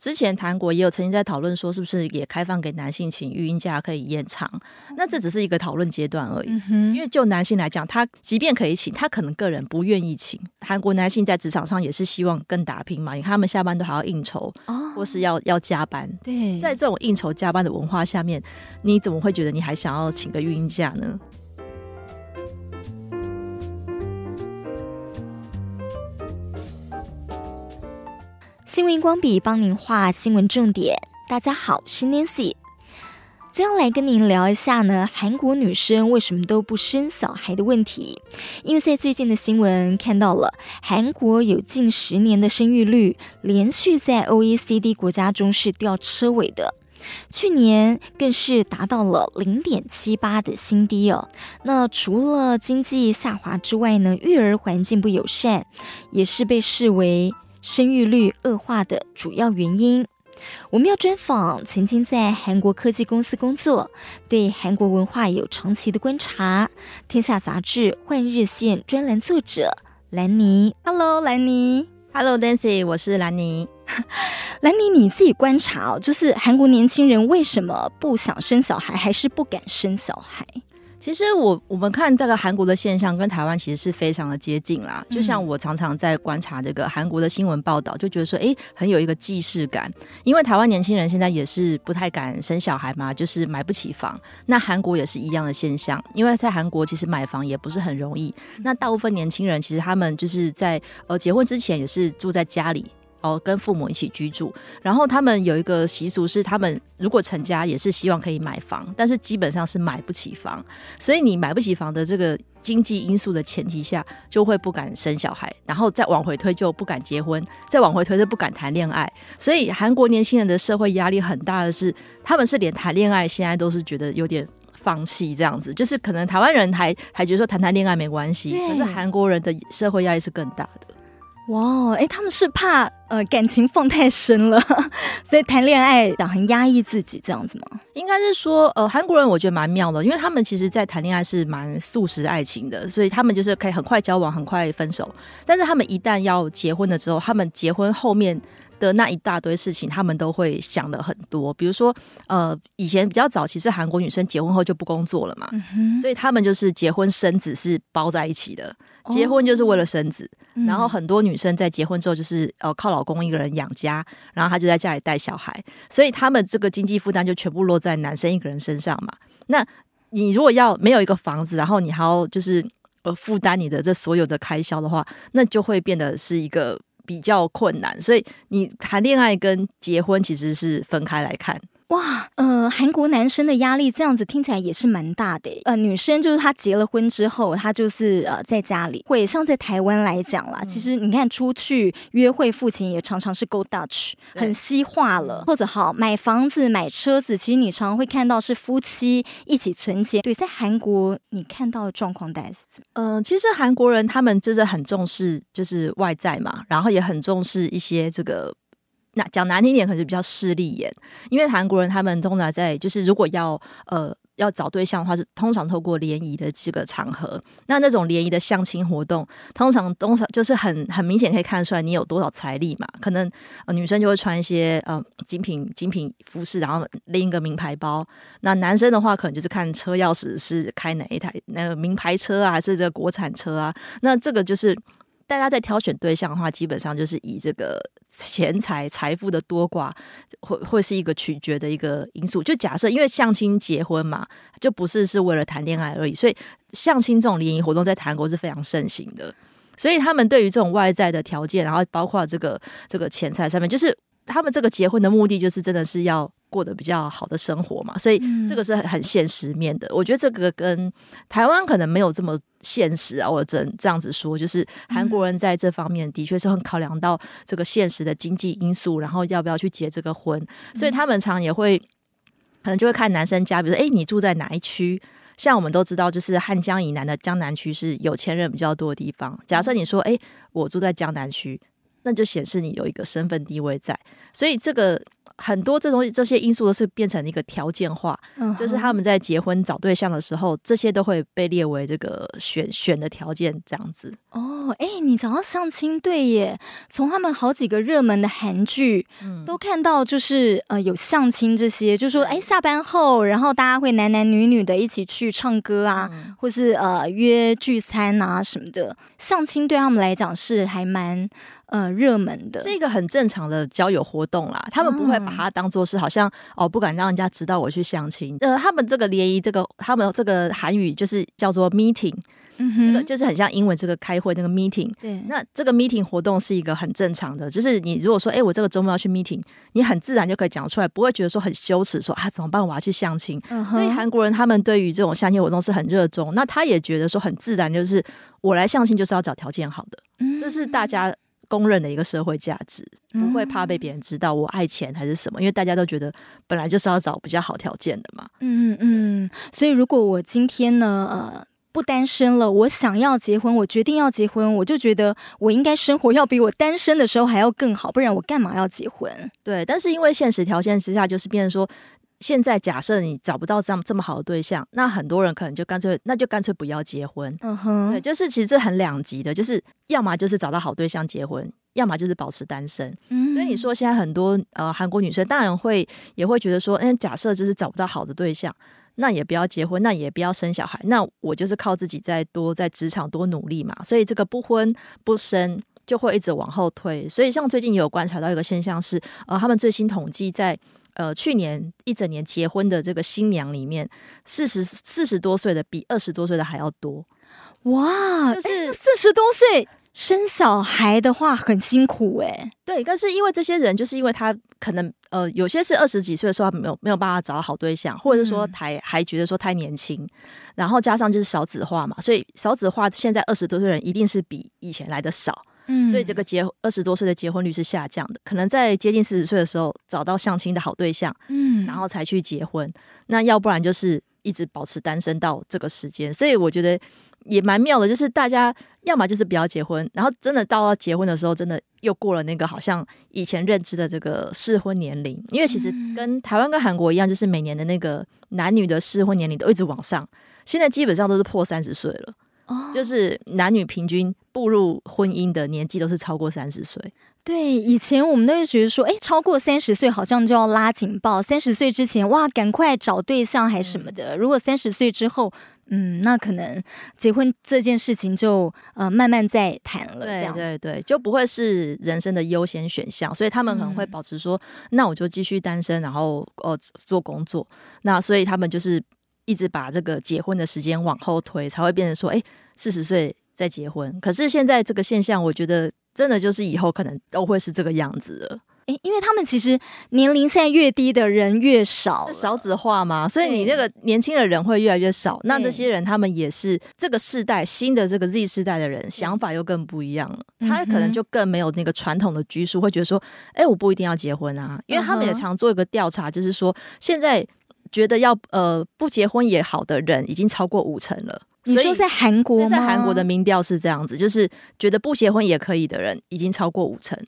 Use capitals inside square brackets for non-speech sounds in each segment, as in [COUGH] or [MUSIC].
之前韩国也有曾经在讨论说，是不是也开放给男性请育婴假可以延长？那这只是一个讨论阶段而已。因为就男性来讲，他即便可以请，他可能个人不愿意请。韩国男性在职场上也是希望更打拼嘛，你看他们下班都还要应酬，或是要要加班。对，在这种应酬加班的文化下面，你怎么会觉得你还想要请个育婴假呢？新闻荧光笔帮您画新闻重点。大家好，我是 Nancy，今天来跟您聊一下呢，韩国女生为什么都不生小孩的问题。因为在最近的新闻看到了，韩国有近十年的生育率连续在 OECD 国家中是吊车尾的，去年更是达到了零点七八的新低哦。那除了经济下滑之外呢，育儿环境不友善也是被视为。生育率恶化的主要原因，我们要专访曾经在韩国科技公司工作、对韩国文化有长期的观察，《天下杂志》换日线专栏作者兰尼。Hello，兰尼。Hello，Dancy，我是兰尼。[LAUGHS] 兰尼，你自己观察哦，就是韩国年轻人为什么不想生小孩，还是不敢生小孩？其实我我们看这个韩国的现象跟台湾其实是非常的接近啦。就像我常常在观察这个韩国的新闻报道，就觉得说，哎，很有一个既视感。因为台湾年轻人现在也是不太敢生小孩嘛，就是买不起房。那韩国也是一样的现象，因为在韩国其实买房也不是很容易。那大部分年轻人其实他们就是在呃结婚之前也是住在家里。哦，跟父母一起居住，然后他们有一个习俗是，他们如果成家也是希望可以买房，但是基本上是买不起房，所以你买不起房的这个经济因素的前提下，就会不敢生小孩，然后再往回推就不敢结婚，再往回推就不敢谈恋爱。所以韩国年轻人的社会压力很大的是，他们是连谈恋爱现在都是觉得有点放弃这样子，就是可能台湾人还还觉得说谈谈恋爱没关系，可是韩国人的社会压力是更大的。哇，哎，他们是怕呃感情放太深了，[LAUGHS] 所以谈恋爱想很压抑自己这样子吗？应该是说，呃，韩国人我觉得蛮妙的，因为他们其实在谈恋爱是蛮素食爱情的，所以他们就是可以很快交往，很快分手。但是他们一旦要结婚了之后，他们结婚后面的那一大堆事情，他们都会想的很多。比如说，呃，以前比较早其实韩国女生结婚后就不工作了嘛，嗯，所以他们就是结婚生子是包在一起的。结婚就是为了生子，哦、然后很多女生在结婚之后就是呃靠老公一个人养家，然后她就在家里带小孩，所以他们这个经济负担就全部落在男生一个人身上嘛。那你如果要没有一个房子，然后你还要就是呃负担你的这所有的开销的话，那就会变得是一个比较困难。所以你谈恋爱跟结婚其实是分开来看。哇，呃，韩国男生的压力这样子听起来也是蛮大的。呃，女生就是她结了婚之后，她就是呃在家里会像在台湾来讲啦，嗯、其实你看出去约会付钱也常常是 go Dutch，很西化了。或者好买房子买车子，其实你常常会看到是夫妻一起存钱。对，在韩国你看到的状况大概是怎么？嗯、呃，其实韩国人他们就是很重视就是外在嘛，然后也很重视一些这个。那讲难听点，可能是比较势利眼，因为韩国人他们通常在就是如果要呃要找对象的话，是通常透过联谊的这个场合。那那种联谊的相亲活动，通常通常就是很很明显可以看出来你有多少财力嘛。可能呃女生就会穿一些呃精品精品服饰，然后拎一个名牌包。那男生的话，可能就是看车钥匙是开哪一台那个名牌车啊，还是这个国产车啊。那这个就是大家在挑选对象的话，基本上就是以这个。钱财财富的多寡会会是一个取决的一个因素。就假设因为相亲结婚嘛，就不是是为了谈恋爱而已，所以相亲这种联谊活动在韩国是非常盛行的。所以他们对于这种外在的条件，然后包括这个这个钱财上面，就是他们这个结婚的目的，就是真的是要。过得比较好的生活嘛，所以这个是很现实面的。嗯、我觉得这个跟台湾可能没有这么现实啊。我这这样子说，就是韩国人在这方面的确是很考量到这个现实的经济因素，然后要不要去结这个婚，所以他们常也会可能就会看男生家，比如说，哎，你住在哪一区？像我们都知道，就是汉江以南的江南区是有钱人比较多的地方。假设你说，哎，我住在江南区。那就显示你有一个身份地位在，所以这个。很多这东西，这些因素都是变成一个条件化，嗯、就是他们在结婚找对象的时候，这些都会被列为这个选选的条件，这样子。哦，哎，你找到相亲，对耶，从他们好几个热门的韩剧，嗯、都看到就是呃有相亲这些，就说哎下班后，然后大家会男男女女的一起去唱歌啊，嗯、或是呃约聚餐啊什么的，相亲对他们来讲是还蛮。呃，热门的是一个很正常的交友活动啦，他们不会把它当做是好像、嗯、哦，不敢让人家知道我去相亲。呃，他们这个联谊，这个他们这个韩语就是叫做 meeting，嗯，这个就是很像英文这个开会那个 meeting。对，那这个 meeting 活动是一个很正常的，就是你如果说，哎，我这个周末要去 meeting，你很自然就可以讲出来，不会觉得说很羞耻，说啊怎么办，我要去相亲。所以韩国人他们对于这种相亲活动是很热衷，那他也觉得说很自然，就是我来相亲就是要找条件好的，嗯、这是大家。公认的一个社会价值，不会怕被别人知道我爱钱还是什么，因为大家都觉得本来就是要找比较好条件的嘛。嗯嗯，所以如果我今天呢，呃，不单身了，我想要结婚，我决定要结婚，我就觉得我应该生活要比我单身的时候还要更好，不然我干嘛要结婚？对，但是因为现实条件之下，就是变成说。现在假设你找不到这样这么好的对象，那很多人可能就干脆那就干脆不要结婚。嗯哼，对，就是其实这很两极的，就是要么就是找到好对象结婚，要么就是保持单身。嗯，所以你说现在很多呃韩国女生当然会也会觉得说，嗯，假设就是找不到好的对象，那也不要结婚，那也不要生小孩，那我就是靠自己再多在职场多努力嘛。所以这个不婚不生就会一直往后推。所以像最近也有观察到一个现象是，呃，他们最新统计在。呃，去年一整年结婚的这个新娘里面，四十四十多岁的比二十多岁的还要多。哇，就是四十多岁生小孩的话很辛苦哎、欸。对，但是因为这些人，就是因为他可能呃，有些是二十几岁的时候没有没有办法找到好对象，或者是说还还觉得说太年轻，然后加上就是少子化嘛，所以少子化现在二十多岁人一定是比以前来的少。所以这个结二十多岁的结婚率是下降的，可能在接近四十岁的时候找到相亲的好对象，嗯，然后才去结婚。那要不然就是一直保持单身到这个时间。所以我觉得也蛮妙的，就是大家要么就是不要结婚，然后真的到了结婚的时候，真的又过了那个好像以前认知的这个适婚年龄。因为其实跟台湾跟韩国一样，就是每年的那个男女的适婚年龄都一直往上，现在基本上都是破三十岁了。就是男女平均步入婚姻的年纪都是超过三十岁。对，以前我们都会觉得说，哎，超过三十岁好像就要拉警报。三十岁之前，哇，赶快找对象还什么的。如果三十岁之后，嗯，那可能结婚这件事情就呃慢慢再谈了。对对对，就不会是人生的优先选项。所以他们可能会保持说，嗯、那我就继续单身，然后呃做工作。那所以他们就是。一直把这个结婚的时间往后推，才会变成说，哎，四十岁再结婚。可是现在这个现象，我觉得真的就是以后可能都会是这个样子了。哎，因为他们其实年龄现在越低的人越少，少子化嘛，所以你那个年轻的人会越来越少。那这些人他们也是这个世代新的这个 Z 世代的人，想法又更不一样了。他可能就更没有那个传统的拘束，会觉得说，哎，我不一定要结婚啊。因为他们也常做一个调查，就是说现在。觉得要呃不结婚也好的人已经超过五成了。你说在韩国吗？在韩国的民调是这样子，就是觉得不结婚也可以的人已经超过五成。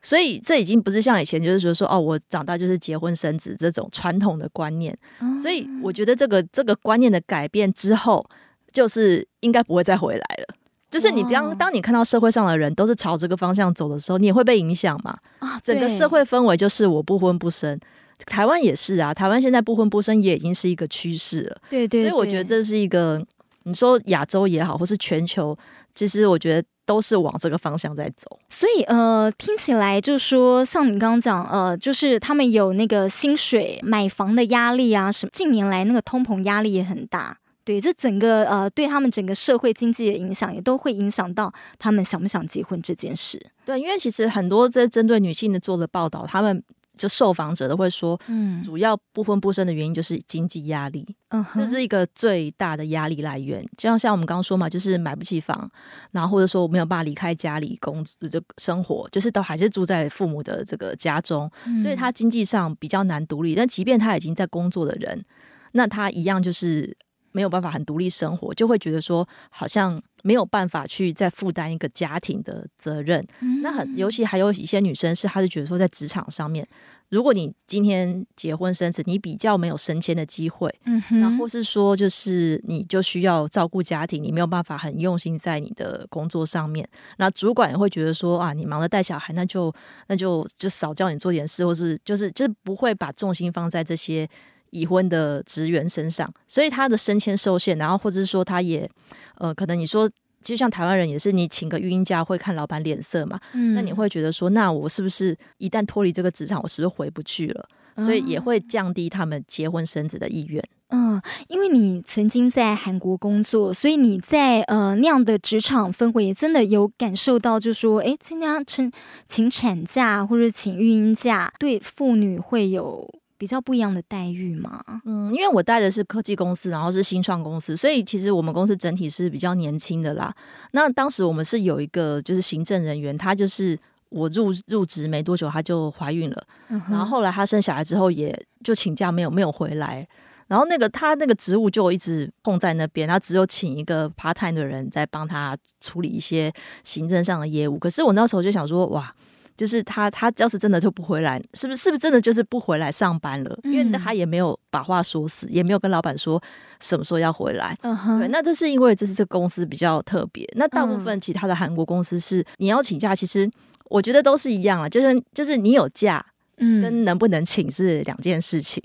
所以这已经不是像以前就是说说哦，我长大就是结婚生子这种传统的观念。所以我觉得这个这个观念的改变之后，就是应该不会再回来了。就是你当当你看到社会上的人都是朝这个方向走的时候，你也会被影响嘛。啊，整个社会氛围就是我不婚不生。台湾也是啊，台湾现在不婚不生也已经是一个趋势了。对，对对，所以我觉得这是一个，你说亚洲也好，或是全球，其实我觉得都是往这个方向在走。所以呃，听起来就是说，像你刚刚讲，呃，就是他们有那个薪水、买房的压力啊，什么近年来那个通膨压力也很大。对，这整个呃，对他们整个社会经济的影响，也都会影响到他们想不想结婚这件事。对，因为其实很多这针对女性的做的报道，他们。就受访者都会说，嗯，主要不婚不生的原因就是经济压力，嗯，这是一个最大的压力来源。就像像我们刚刚说嘛，就是买不起房，然后或者说我没有办法离开家里工作就生活，就是都还是住在父母的这个家中，嗯，所以他经济上比较难独立。但即便他已经在工作的人，那他一样就是没有办法很独立生活，就会觉得说好像没有办法去再负担一个家庭的责任。嗯、那很尤其还有一些女生是，她是觉得说在职场上面。如果你今天结婚生子，你比较没有升迁的机会，嗯哼，然后或是说就是你就需要照顾家庭，你没有办法很用心在你的工作上面。那主管也会觉得说啊，你忙着带小孩，那就那就就少叫你做点事，或是就是就是不会把重心放在这些已婚的职员身上，所以他的升迁受限，然后或者是说他也呃，可能你说。就像台湾人也是，你请个育婴假会看老板脸色嘛？嗯，那你会觉得说，那我是不是一旦脱离这个职场，我是不是回不去了？所以也会降低他们结婚生子的意愿。嗯，因为你曾经在韩国工作，所以你在呃那样的职场氛围，真的有感受到，就是说，哎，今天请请产假或者请育婴假，对妇女会有。比较不一样的待遇嘛？嗯，因为我带的是科技公司，然后是新创公司，所以其实我们公司整体是比较年轻的啦。那当时我们是有一个就是行政人员，他就是我入入职没多久，他就怀孕了，嗯、然后后来他生小孩之后也就请假没有没有回来，然后那个他那个职务就一直空在那边，他只有请一个 part time 的人在帮他处理一些行政上的业务。可是我那时候就想说，哇。就是他，他要是真的就不回来，是不是？是不是真的就是不回来上班了？因为他也没有把话说死，也没有跟老板说什么时候要回来。嗯哼，对，那这是因为这是这个公司比较特别。那大部分其他的韩国公司是你要请假，其实我觉得都是一样啊，就是就是你有假，嗯，跟能不能请是两件事情。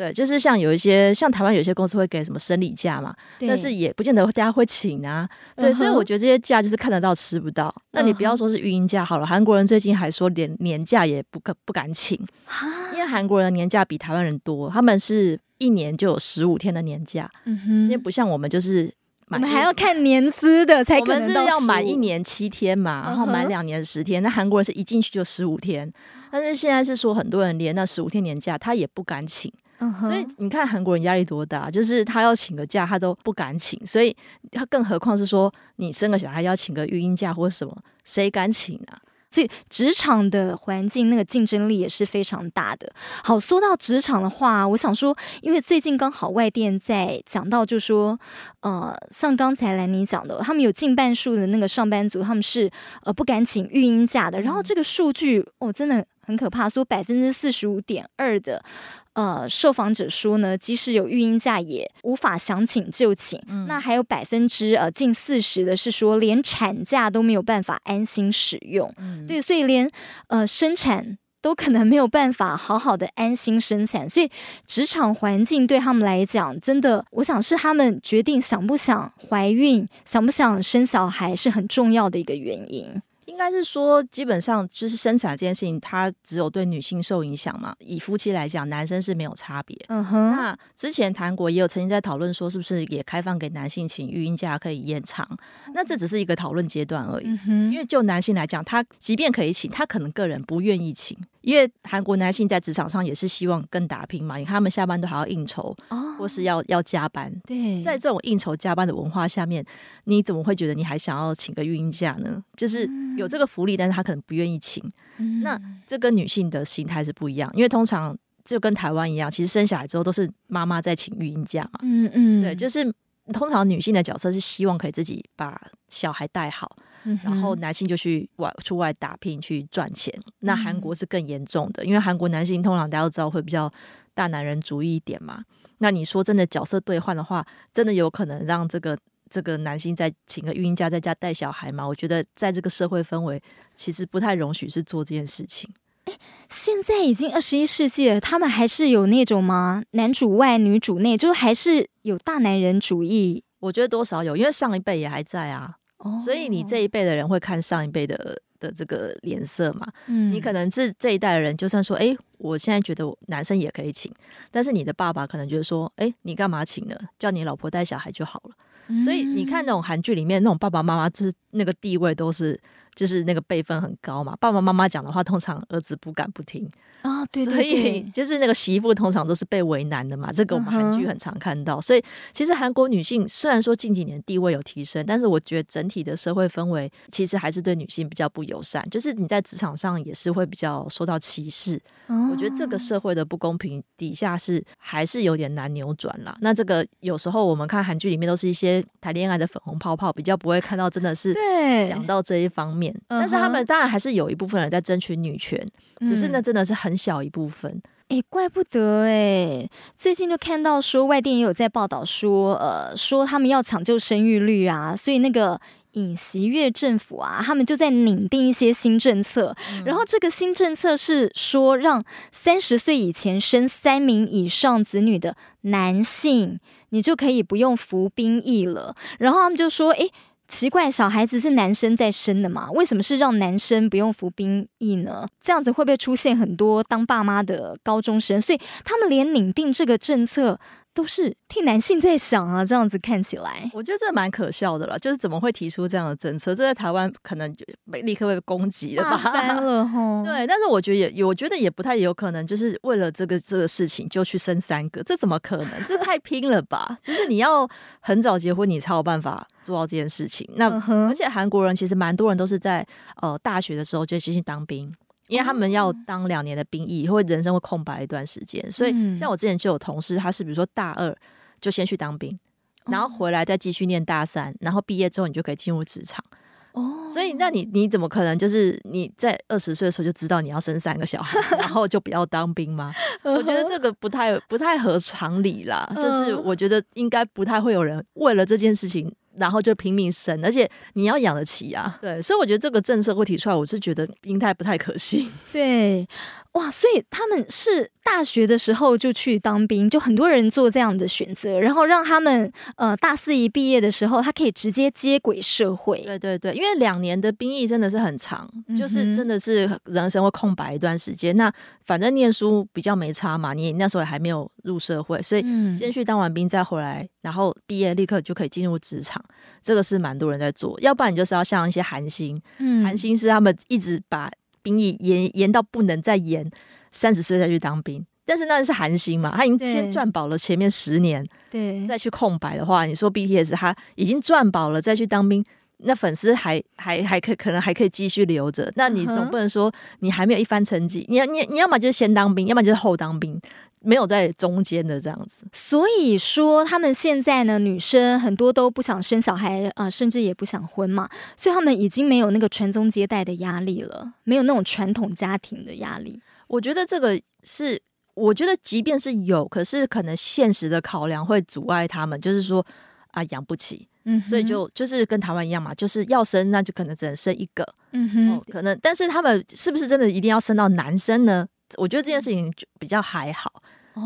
对，就是像有一些像台湾有些公司会给什么生理假嘛，但是也不见得大家会请啊。对，所以我觉得这些假就是看得到吃不到。那你不要说是育婴假好了，韩国人最近还说连年假也不可不敢请，因为韩国人的年假比台湾人多，他们是一年就有十五天的年假。嗯哼，因为不像我们就是我们还要看年资的才可能，我们是要满一年七天嘛，然后满两年十天。那韩国人是一进去就十五天，但是现在是说很多人连那十五天年假他也不敢请。所以你看韩国人压力多大，就是他要请个假，他都不敢请，所以他更何况是说你生个小孩要请个育婴假或者什么，谁敢请啊？所以职场的环境那个竞争力也是非常大的。好，说到职场的话，我想说，因为最近刚好外电在讲到，就说，呃，像刚才兰妮讲的，他们有近半数的那个上班族，他们是呃不敢请育婴假的。然后这个数据哦，真的很可怕，说百分之四十五点二的。呃，受访者说呢，即使有育婴假也无法想请就请。嗯、那还有百分之呃近四十的是说，连产假都没有办法安心使用。嗯、对，所以连呃生产都可能没有办法好好的安心生产。所以职场环境对他们来讲，真的，我想是他们决定想不想怀孕、想不想生小孩是很重要的一个原因。应该是说，基本上就是生产这件事情，它只有对女性受影响嘛。以夫妻来讲，男生是没有差别。嗯哼。那之前韩国也有曾经在讨论说，是不是也开放给男性请育婴假可以延长？那这只是一个讨论阶段而已。因为就男性来讲，他即便可以请，他可能个人不愿意请。因为韩国男性在职场上也是希望更打拼嘛，你看他们下班都还要应酬，哦、或是要要加班。对，在这种应酬加班的文化下面，你怎么会觉得你还想要请个育婴假呢？就是有这个福利，但是他可能不愿意请。嗯、那这跟女性的心态是不一样，因为通常就跟台湾一样，其实生小孩之后都是妈妈在请育婴假嘛。嗯嗯，对，就是通常女性的角色是希望可以自己把小孩带好。然后男性就去外出外打拼去赚钱，那韩国是更严重的，因为韩国男性通常大家都知道会比较大男人主义一点嘛。那你说真的角色兑换的话，真的有可能让这个这个男性再请个育婴假在家带小孩吗？我觉得在这个社会氛围，其实不太容许是做这件事情。诶，现在已经二十一世纪了，他们还是有那种吗？男主外女主内，就还是有大男人主义？我觉得多少有，因为上一辈也还在啊。所以你这一辈的人会看上一辈的的这个脸色嘛？嗯，你可能是这一代的人，就算说，哎，我现在觉得男生也可以请，但是你的爸爸可能觉得说，哎，你干嘛请呢？叫你老婆带小孩就好了。嗯，所以你看那种韩剧里面那种爸爸妈妈，就是那个地位都是，就是那个辈分很高嘛。爸爸妈妈讲的话，通常儿子不敢不听。啊，对，对，所以 [LAUGHS] 就是那个媳妇通常都是被为难的嘛。这个我们韩剧很常看到。所以其实韩国女性虽然说近几年地位有提升，但是我觉得整体的社会氛围其实还是对女性比较不友善。就是你在职场上也是会比较受到歧视。我觉得这个社会的不公平底下是还是有点难扭转啦。那这个有时候我们看韩剧里面都是一些谈恋爱的粉红泡泡，比较不会看到真的是讲到这一方面。但是他们当然还是有一部分人在争取女权，只是那真的是很。很小一部分，哎、欸，怪不得哎、欸！最近就看到说，外电也有在报道说，呃，说他们要抢救生育率啊，所以那个尹锡悦政府啊，他们就在拟定一些新政策。嗯、然后这个新政策是说，让三十岁以前生三名以上子女的男性，你就可以不用服兵役了。然后他们就说，哎、欸。奇怪，小孩子是男生在生的嘛？为什么是让男生不用服兵役呢？这样子会不会出现很多当爸妈的高中生？所以他们连拟定这个政策。都是替男性在想啊，这样子看起来，我觉得这蛮可笑的了。就是怎么会提出这样的政策？这在台湾可能就立刻被攻击了吧？翻了 [LAUGHS] 哈。对，但是我觉得也，我觉得也不太有可能，就是为了这个这个事情就去生三个，这怎么可能？这太拼了吧？[LAUGHS] 就是你要很早结婚，你才有办法做到这件事情。那而且韩国人其实蛮多人都是在呃大学的时候就进去当兵。因为他们要当两年的兵役，会人生会空白一段时间，所以像我之前就有同事，他是比如说大二就先去当兵，然后回来再继续念大三，然后毕业之后你就可以进入职场。哦，所以那你你怎么可能就是你在二十岁的时候就知道你要生三个小孩，然后就不要当兵吗？[LAUGHS] 我觉得这个不太不太合常理啦，就是我觉得应该不太会有人为了这件事情。然后就拼命生，而且你要养得起啊。对，所以我觉得这个政策会提出来，我是觉得应该不太可信。[LAUGHS] 对。哇，所以他们是大学的时候就去当兵，就很多人做这样的选择，然后让他们呃大四一毕业的时候，他可以直接接轨社会。对对对，因为两年的兵役真的是很长，就是真的是人生会空白一段时间。嗯、那反正念书比较没差嘛，你那时候也还没有入社会，所以先去当完兵再回来，然后毕业立刻就可以进入职场。这个是蛮多人在做，要不然你就是要像一些韩星，嗯，韩星是他们一直把。兵役延延到不能再延，三十岁再去当兵，但是那是寒心嘛，他已经先赚饱了前面十年，对，再去空白的话，你说 BTS 他已经赚饱了再去当兵，那粉丝还还还可可能还可以继续留着，那你总不能说你还没有一番成绩，你要你你要么就是先当兵，要么就是后当兵。没有在中间的这样子，所以说他们现在呢，女生很多都不想生小孩啊、呃，甚至也不想婚嘛，所以他们已经没有那个传宗接代的压力了，没有那种传统家庭的压力。我觉得这个是，我觉得即便是有，可是可能现实的考量会阻碍他们，就是说啊养不起，嗯，所以就就是跟台湾一样嘛，就是要生那就可能只能生一个，嗯哼，哦、可能，但是他们是不是真的一定要生到男生呢？我觉得这件事情就比较还好，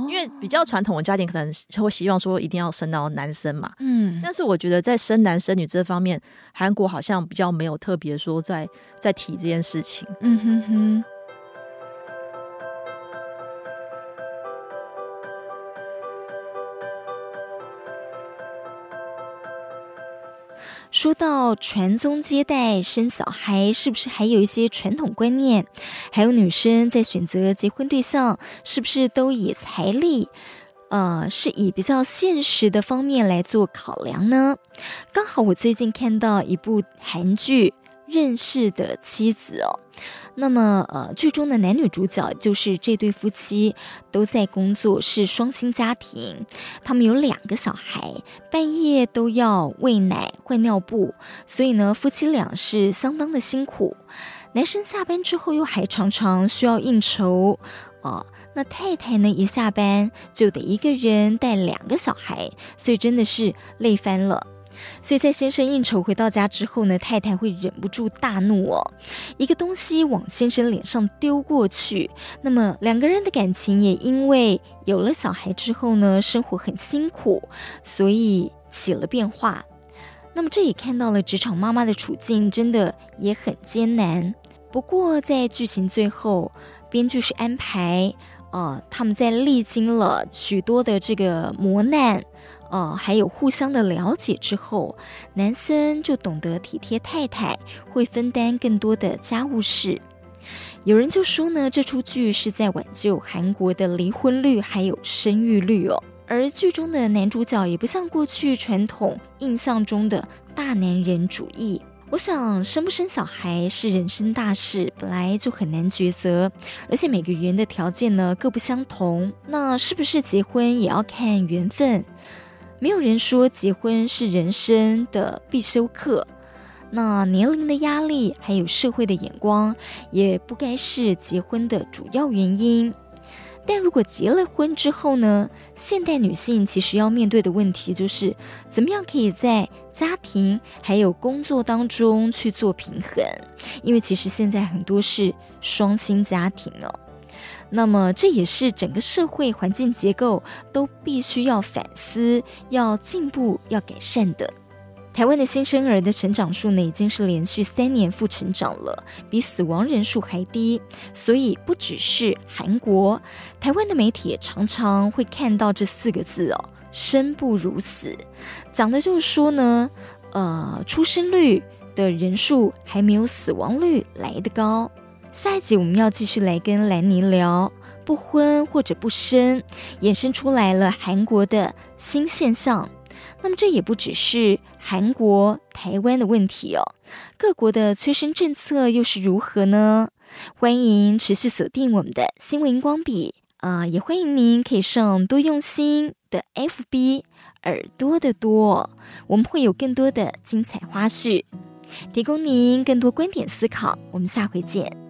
因为比较传统的家庭可能会希望说一定要生到男生嘛。嗯，但是我觉得在生男生女这方面，韩国好像比较没有特别说在在提这件事情。嗯哼哼。说到传宗接代、生小孩，是不是还有一些传统观念？还有女生在选择结婚对象，是不是都以财力，呃，是以比较现实的方面来做考量呢？刚好我最近看到一部韩剧《认识的妻子》哦。那么，呃，剧中的男女主角就是这对夫妻，都在工作，是双薪家庭。他们有两个小孩，半夜都要喂奶、换尿布，所以呢，夫妻俩是相当的辛苦。男生下班之后又还常常需要应酬，哦，那太太呢，一下班就得一个人带两个小孩，所以真的是累翻了。所以在先生应酬回到家之后呢，太太会忍不住大怒哦，一个东西往先生脸上丢过去。那么两个人的感情也因为有了小孩之后呢，生活很辛苦，所以起了变化。那么这也看到了职场妈妈的处境，真的也很艰难。不过在剧情最后，编剧是安排，呃，他们在历经了许多的这个磨难。哦，还有互相的了解之后，男生就懂得体贴太太，会分担更多的家务事。有人就说呢，这出剧是在挽救韩国的离婚率还有生育率哦。而剧中的男主角也不像过去传统印象中的大男人主义。我想，生不生小孩是人生大事，本来就很难抉择，而且每个人的条件呢各不相同，那是不是结婚也要看缘分？没有人说结婚是人生的必修课，那年龄的压力还有社会的眼光，也不该是结婚的主要原因。但如果结了婚之后呢，现代女性其实要面对的问题就是，怎么样可以在家庭还有工作当中去做平衡？因为其实现在很多是双薪家庭哦，那么这也是整个社会环境结构都必须要反思、要进步、要改善的。台湾的新生儿的成长数呢，已经是连续三年负成长了，比死亡人数还低。所以不只是韩国，台湾的媒体也常常会看到这四个字哦，“生不如死”，讲的就是说呢，呃，出生率的人数还没有死亡率来得高。下一集我们要继续来跟兰妮聊不婚或者不生，衍生出来了韩国的新现象。那么这也不只是韩国、台湾的问题哦，各国的催生政策又是如何呢？欢迎持续锁定我们的新闻荧光笔啊、也欢迎您可以上多用心的 FB 耳朵的多，我们会有更多的精彩花絮，提供您更多观点思考。我们下回见。